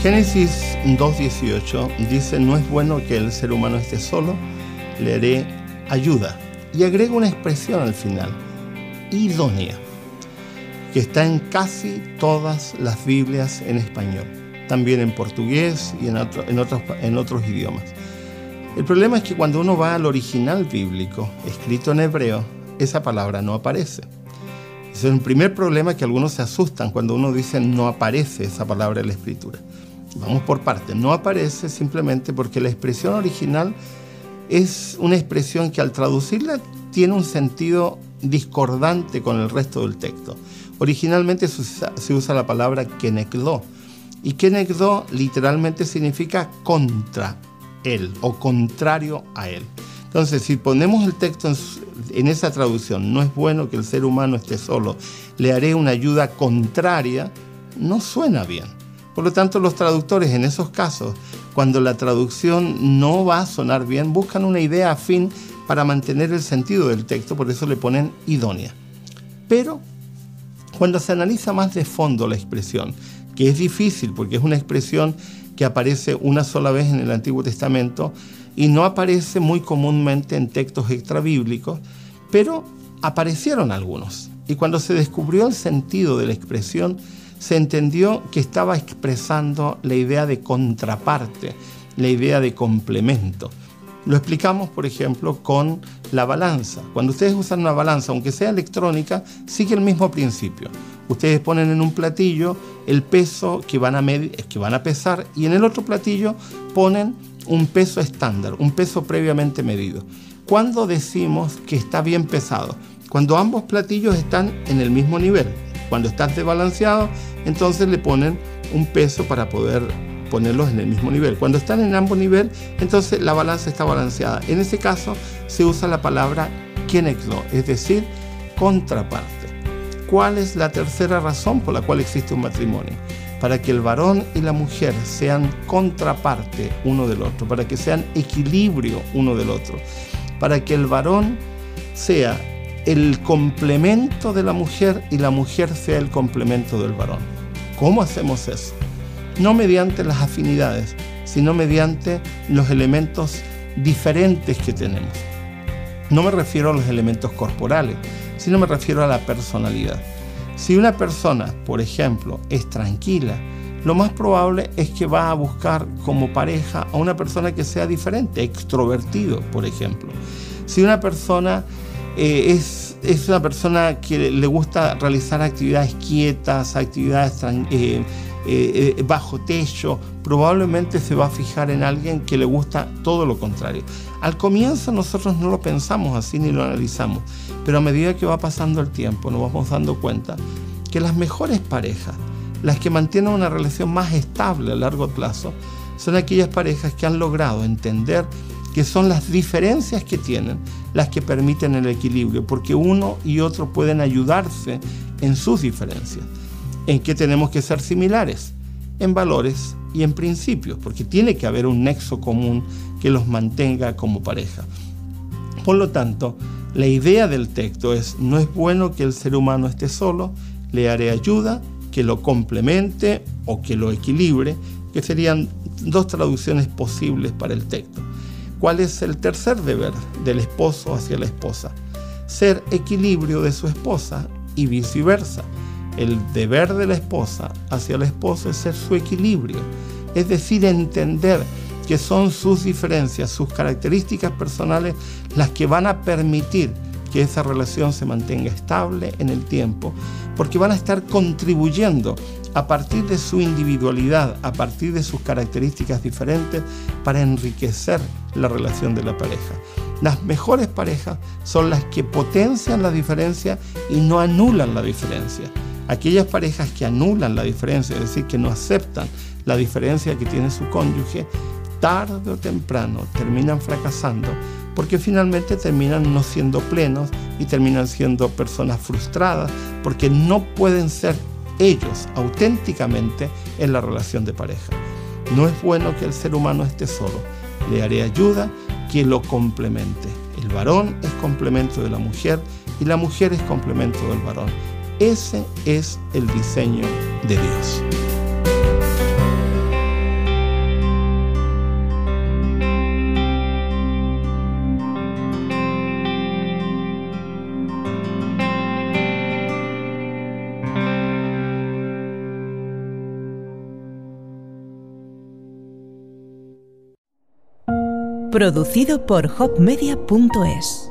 Génesis 2.18 dice, no es bueno que el ser humano esté solo, le haré ayuda. Y agrega una expresión al final, idónea, que está en casi todas las Biblias en español, también en portugués y en, otros idiomas. El problema es que cuando uno va al original bíblico, escrito en hebreo, esa palabra no aparece. Ese es el primer problema que algunos se asustan cuando uno dice no aparece esa palabra en la escritura. Vamos por parte, no aparece simplemente porque la expresión original es una expresión que al traducirla tiene un sentido discordante con el resto del texto. Originalmente se usa, la palabra kenekdo y kenekdo literalmente significa contra él o contrario a él. Entonces, si ponemos el texto en, esa traducción, no es bueno que el ser humano esté solo, le haré una ayuda contraria, no suena bien. Por lo tanto, los traductores en esos casos, cuando la traducción no va a sonar bien, buscan una idea afín para mantener el sentido del texto, por eso le ponen idónea. Pero cuando se analiza más de fondo la expresión, que es difícil porque es una expresión que aparece una sola vez en el Antiguo Testamento y no aparece muy comúnmente en textos extrabíblicos, pero aparecieron algunos. Y cuando se descubrió el sentido de la expresión, se entendió que estaba expresando la idea de contraparte, la idea de complemento. Lo explicamos, por ejemplo, con la balanza. Cuando ustedes usan una balanza, aunque sea electrónica, sigue el mismo principio. Ustedes ponen en un platillo el peso que van a, que van a pesar y en el otro platillo ponen un peso estándar, un peso previamente medido. ¿Cuándo decimos que está bien pesado? Cuando ambos platillos están en el mismo nivel. Cuando están desbalanceados, entonces le ponen un peso para poder ponerlos en el mismo nivel. Cuando están en ambos niveles, entonces la balanza está balanceada. En ese caso se usa la palabra kenekdo, es decir, contraparte. ¿Cuál es la tercera razón por la cual existe un matrimonio? Para que el varón y la mujer sean contraparte uno del otro, para que sean equilibrio uno del otro, para que el varón sea el complemento de la mujer y la mujer sea el complemento del varón. ¿Cómo hacemos eso? no mediante las afinidades, sino mediante los elementos diferentes que tenemos. No me refiero a los elementos corporales, sino me refiero a la personalidad. Si una persona, por ejemplo, es tranquila, lo más probable es que va a buscar como pareja a una persona que sea diferente, extrovertido, por ejemplo. Si una persona eh, es, una persona que le gusta realizar actividades quietas, actividades eh, eh, eh, bajo techo, probablemente se va a fijar en alguien que le gusta todo lo contrario. Al comienzo nosotros no lo pensamos así ni lo analizamos, pero a medida que va pasando el tiempo nos vamos dando cuenta que las mejores parejas, las que mantienen una relación más estable a largo plazo, son aquellas parejas que han logrado entender que son las diferencias que tienen las que permiten el equilibrio, porque uno y otro pueden ayudarse en sus diferencias en qué tenemos que ser similares, en valores y en principios, porque tiene que haber un nexo común que los mantenga como pareja. Por lo tanto, la idea del texto es, no es bueno que el ser humano esté solo, le haré ayuda que lo complemente o que lo equilibre, que serían dos traducciones posibles para el texto. ¿Cuál es el tercer deber del esposo hacia la esposa? Ser equilibrio de su esposa y viceversa el deber de la esposa hacia el esposo es ser su equilibrio, es decir, entender que son sus diferencias, sus características personales las que van a permitir que esa relación se mantenga estable en el tiempo, porque van a estar contribuyendo a partir de su individualidad, a partir de sus características diferentes, para enriquecer la relación de la pareja. Las mejores parejas son las que potencian la diferencia y no anulan la diferencia. Aquellas parejas que anulan la diferencia, es decir, que no aceptan la diferencia que tiene su cónyuge, tarde o temprano terminan fracasando porque finalmente terminan no siendo plenos y terminan siendo personas frustradas porque no pueden ser ellos auténticamente en la relación de pareja. No es bueno que el ser humano esté solo. Le haré ayuda que lo complemente. El varón es complemento de la mujer y la mujer es complemento del varón. Ese es el diseño de Dios. Producido por hopmedia.es